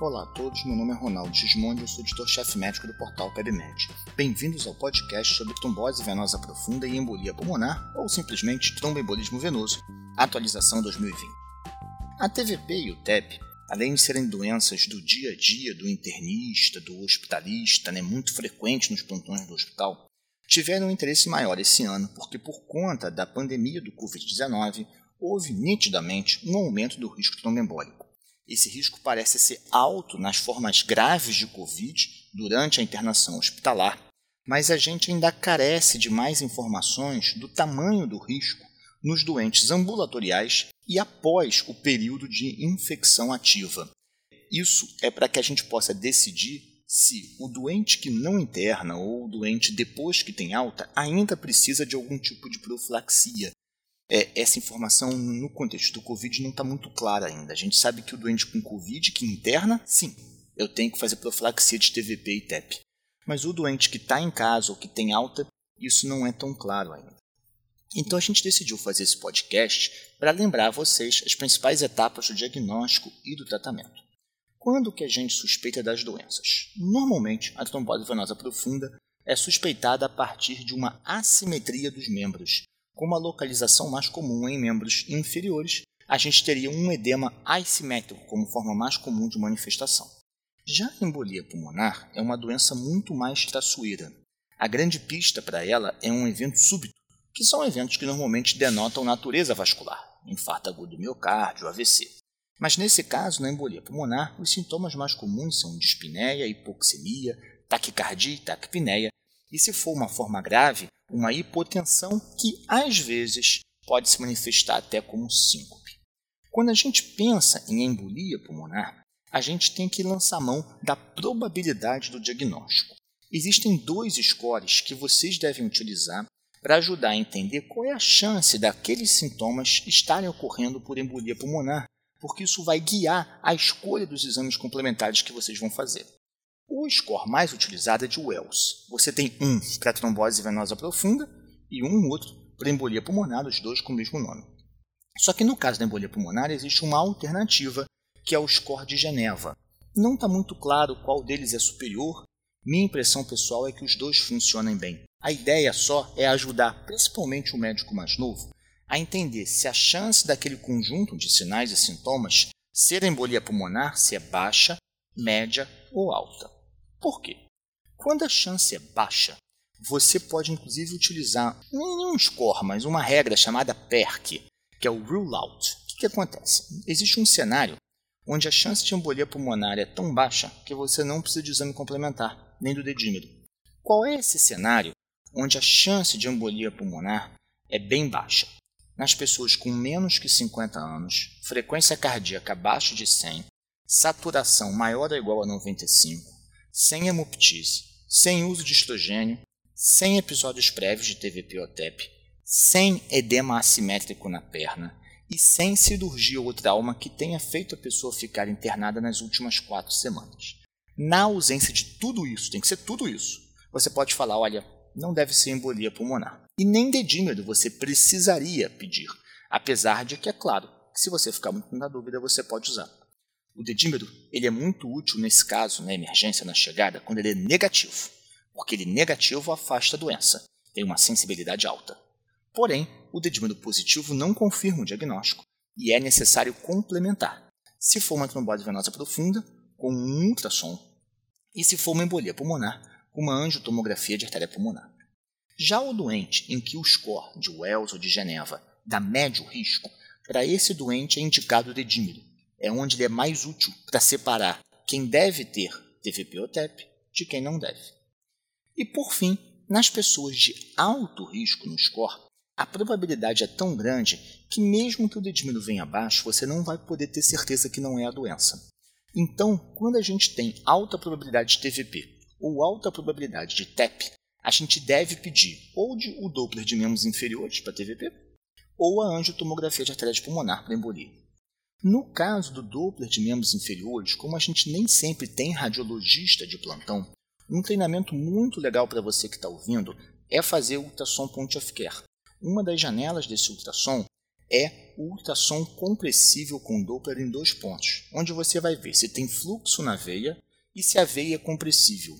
Olá a todos, meu nome é Ronaldo Gismondi, eu sou editor-chefe médico do portal PebMed. Bem-vindos ao podcast sobre trombose venosa profunda e embolia pulmonar, ou simplesmente tromboembolismo venoso, atualização 2020. A TVP e o TEP, além de serem doenças do dia a dia do internista, do hospitalista, né, muito frequentes nos plantões do hospital, tiveram um interesse maior esse ano porque, por conta da pandemia do Covid-19, houve nitidamente um aumento do risco tromboembólico. Esse risco parece ser alto nas formas graves de Covid durante a internação hospitalar, mas a gente ainda carece de mais informações do tamanho do risco nos doentes ambulatoriais e após o período de infecção ativa. Isso é para que a gente possa decidir se o doente que não interna ou o doente depois que tem alta ainda precisa de algum tipo de profilaxia, é, essa informação no contexto do Covid não está muito clara ainda. A gente sabe que o doente com Covid que interna, sim, eu tenho que fazer profilaxia de TVP e TEP. Mas o doente que está em casa ou que tem alta, isso não é tão claro ainda. Então a gente decidiu fazer esse podcast para lembrar a vocês as principais etapas do diagnóstico e do tratamento. Quando que a gente suspeita das doenças? Normalmente, a trombose venosa profunda é suspeitada a partir de uma assimetria dos membros, com uma localização mais comum em membros inferiores, a gente teria um edema assimétrico como forma mais comum de manifestação. Já a embolia pulmonar é uma doença muito mais traiçoeira. A grande pista para ela é um evento súbito, que são eventos que normalmente denotam natureza vascular, infarto agudo do miocárdio, AVC. Mas nesse caso, na embolia pulmonar, os sintomas mais comuns são dispneia, hipoxemia, taquicardia e taquipneia, e se for uma forma grave, uma hipotensão que às vezes pode se manifestar até como síncope. Quando a gente pensa em embolia pulmonar, a gente tem que lançar mão da probabilidade do diagnóstico. Existem dois scores que vocês devem utilizar para ajudar a entender qual é a chance daqueles sintomas estarem ocorrendo por embolia pulmonar, porque isso vai guiar a escolha dos exames complementares que vocês vão fazer. O score mais utilizado é de Wells. Você tem um para trombose venosa profunda e um outro para embolia pulmonar, os dois com o mesmo nome. Só que no caso da embolia pulmonar existe uma alternativa, que é o score de Geneva. Não está muito claro qual deles é superior. Minha impressão pessoal é que os dois funcionam bem. A ideia só é ajudar, principalmente o médico mais novo, a entender se a chance daquele conjunto de sinais e sintomas ser embolia pulmonar se é baixa, média ou alta. Por quê? Quando a chance é baixa, você pode inclusive utilizar um score, mas uma regra chamada PERC, que é o rule out. O que, que acontece? Existe um cenário onde a chance de embolia pulmonar é tão baixa que você não precisa de exame complementar, nem do dedímero. Qual é esse cenário onde a chance de embolia pulmonar é bem baixa? Nas pessoas com menos que 50 anos, frequência cardíaca abaixo de 100, saturação maior ou igual a 95, sem hemoptise, sem uso de estrogênio, sem episódios prévios de TVP ou TEP, sem edema assimétrico na perna e sem cirurgia ou trauma que tenha feito a pessoa ficar internada nas últimas quatro semanas. Na ausência de tudo isso, tem que ser tudo isso, você pode falar: olha, não deve ser embolia pulmonar. E nem dedímero você precisaria pedir, apesar de que, é claro, que se você ficar muito na dúvida, você pode usar. O dedímero ele é muito útil nesse caso, na emergência, na chegada, quando ele é negativo, porque ele negativo afasta a doença, tem uma sensibilidade alta. Porém, o dedímero positivo não confirma o diagnóstico e é necessário complementar. Se for uma trombose venosa profunda, com um ultrassom, e se for uma embolia pulmonar, com uma angiotomografia de artéria pulmonar. Já o doente em que o score de Wells ou de Geneva dá médio risco, para esse doente é indicado o dedímero, é onde ele é mais útil para separar quem deve ter TVP ou TEP de quem não deve. E por fim, nas pessoas de alto risco no score, a probabilidade é tão grande que mesmo que o dedímero venha abaixo, você não vai poder ter certeza que não é a doença. Então, quando a gente tem alta probabilidade de TVP ou alta probabilidade de TEP, a gente deve pedir ou de, o Doppler de membros inferiores para TVP ou a angiotomografia de artéria pulmonar para embolia. No caso do Doppler de membros inferiores, como a gente nem sempre tem radiologista de plantão, um treinamento muito legal para você que está ouvindo é fazer o ultrassom point of care. Uma das janelas desse ultrassom é o ultrassom compressível com Doppler em dois pontos, onde você vai ver se tem fluxo na veia e se a veia é compressível.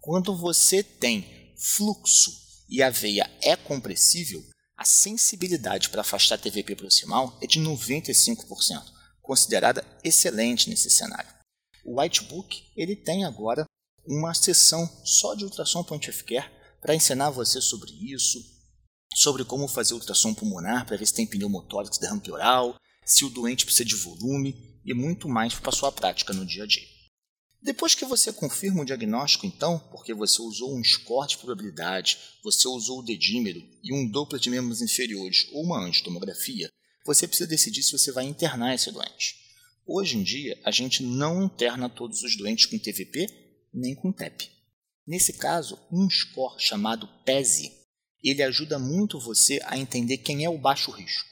Quando você tem fluxo e a veia é compressível, a sensibilidade para afastar TVP proximal é de 95%, considerada excelente nesse cenário. O Whitebook ele tem agora uma sessão só de ultrassom point of care para ensinar você sobre isso, sobre como fazer ultrassom pulmonar para ver se tem pneumotórax derrame pleural, se o doente precisa de volume e muito mais para sua prática no dia a dia. Depois que você confirma o diagnóstico, então, porque você usou um score de probabilidade, você usou o dedímero e um Doppler de membros inferiores ou uma angiotomografia, você precisa decidir se você vai internar esse doente. Hoje em dia, a gente não interna todos os doentes com TVP nem com TEP. Nesse caso, um score chamado PESI, ele ajuda muito você a entender quem é o baixo risco.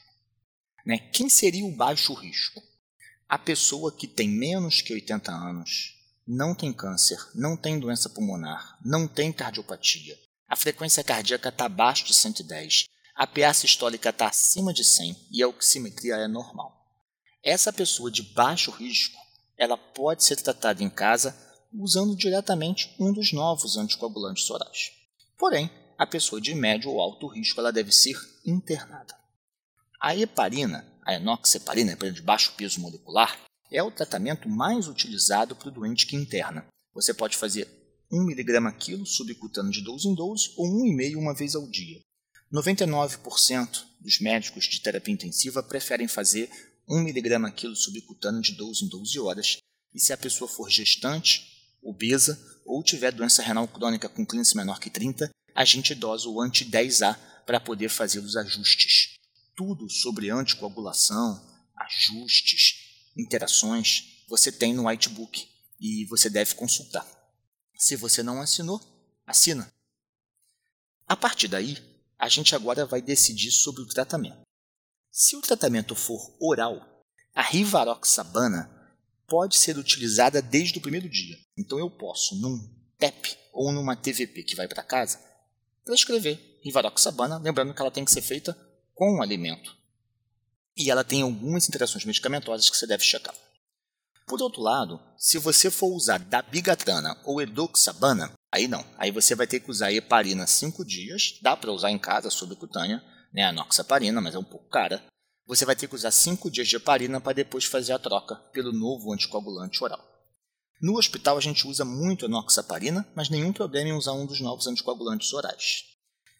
Né? Quem seria o baixo risco? A pessoa que tem menos que 80 anos, não tem câncer, não tem doença pulmonar, não tem cardiopatia, a frequência cardíaca está abaixo de 110, a PA sistólica está acima de 100 e a oximetria é normal. Essa pessoa de baixo risco, ela pode ser tratada em casa usando diretamente um dos novos anticoagulantes orais. Porém, a pessoa de médio ou alto risco ela deve ser internada. A heparina, a enoxeparina, de baixo peso molecular, é o tratamento mais utilizado para o doente que interna. Você pode fazer 1mg quilo subcutâneo de 12 em 12 ou 1,5 uma vez ao dia. 99% dos médicos de terapia intensiva preferem fazer 1mg quilo subcutâneo de 12 em 12 horas. E se a pessoa for gestante, obesa ou tiver doença renal crônica com clínice menor que 30, a gente dosa o anti-10A para poder fazer os ajustes. Tudo sobre anticoagulação, ajustes, interações, você tem no Whitebook e você deve consultar. Se você não assinou, assina. A partir daí, a gente agora vai decidir sobre o tratamento. Se o tratamento for oral, a rivaroxabana pode ser utilizada desde o primeiro dia. Então eu posso, num TEP ou numa TVP que vai para casa, prescrever rivaroxabana, lembrando que ela tem que ser feita com o alimento e ela tem algumas interações medicamentosas que você deve checar. Por outro lado, se você for usar dabigatran ou edoxabana, aí não. Aí você vai ter que usar heparina 5 dias, dá para usar em casa subcutânea, né, a noxaparina, mas é um pouco cara. Você vai ter que usar 5 dias de heparina para depois fazer a troca pelo novo anticoagulante oral. No hospital a gente usa muito a noxaparina, mas nenhum problema em usar um dos novos anticoagulantes orais.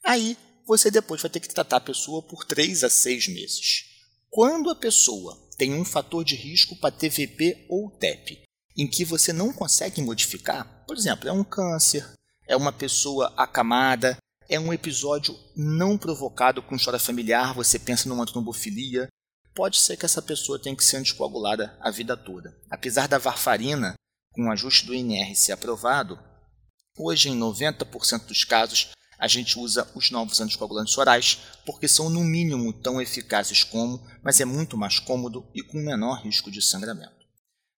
Aí você depois vai ter que tratar a pessoa por 3 a 6 meses. Quando a pessoa tem um fator de risco para TVP ou TEP, em que você não consegue modificar, por exemplo, é um câncer, é uma pessoa acamada, é um episódio não provocado com história familiar, você pensa numa trombofilia, pode ser que essa pessoa tenha que ser anticoagulada a vida toda. Apesar da varfarina, com o ajuste do INR ser aprovado, hoje em 90% dos casos a gente usa os novos anticoagulantes orais, porque são no mínimo tão eficazes como, mas é muito mais cômodo e com menor risco de sangramento.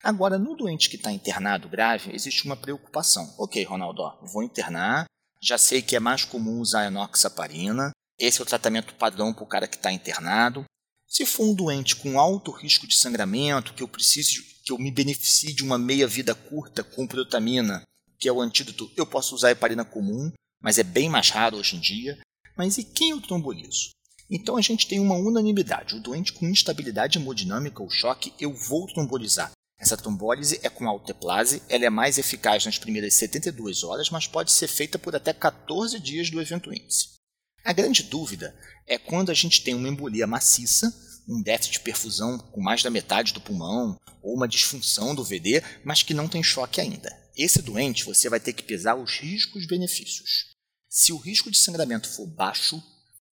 Agora, no doente que está internado grave, existe uma preocupação. Ok, Ronaldo, ó, vou internar, já sei que é mais comum usar enoxaparina, esse é o tratamento padrão para o cara que está internado. Se for um doente com alto risco de sangramento, que eu preciso que eu me beneficie de uma meia-vida curta com protamina, que é o antídoto, eu posso usar a heparina comum mas é bem mais raro hoje em dia. Mas e quem eu trombolizo? Então a gente tem uma unanimidade. O doente com instabilidade hemodinâmica ou choque, eu vou trombolizar. Essa trombólise é com alteplase, ela é mais eficaz nas primeiras 72 horas, mas pode ser feita por até 14 dias do evento índice. A grande dúvida é quando a gente tem uma embolia maciça, um déficit de perfusão com mais da metade do pulmão, ou uma disfunção do VD, mas que não tem choque ainda. Esse doente você vai ter que pesar os riscos-benefícios. Se o risco de sangramento for baixo,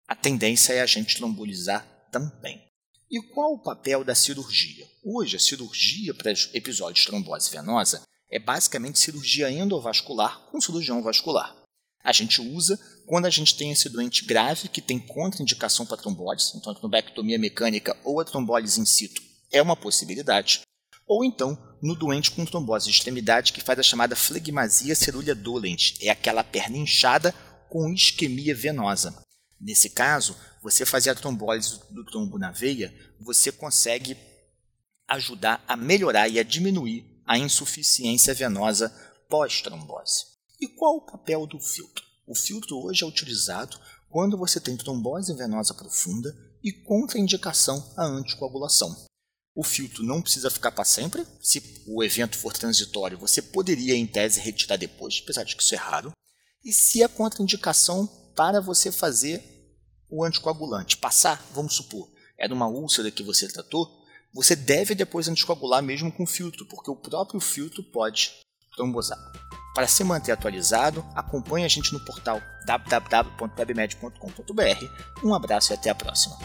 a tendência é a gente trombolizar também. E qual o papel da cirurgia? Hoje, a cirurgia para episódios de trombose venosa é basicamente cirurgia endovascular com cirurgião vascular. A gente usa quando a gente tem esse doente grave que tem contraindicação para trombólise, então a trombectomia mecânica ou a trombólise in situ é uma possibilidade ou então no doente com trombose de extremidade que faz a chamada flegmasia cerulha dolente, é aquela perna inchada com isquemia venosa. Nesse caso, você fazer a trombólise do trombo na veia, você consegue ajudar a melhorar e a diminuir a insuficiência venosa pós-trombose. E qual o papel do filtro? O filtro hoje é utilizado quando você tem trombose venosa profunda e contraindicação à anticoagulação. O filtro não precisa ficar para sempre. Se o evento for transitório, você poderia, em tese, retirar depois, apesar de que isso é raro. E se a contraindicação para você fazer o anticoagulante passar, vamos supor, era uma úlcera que você tratou, você deve depois anticoagular mesmo com filtro, porque o próprio filtro pode trombosar. Para se manter atualizado, acompanhe a gente no portal www.webmed.com.br. Um abraço e até a próxima.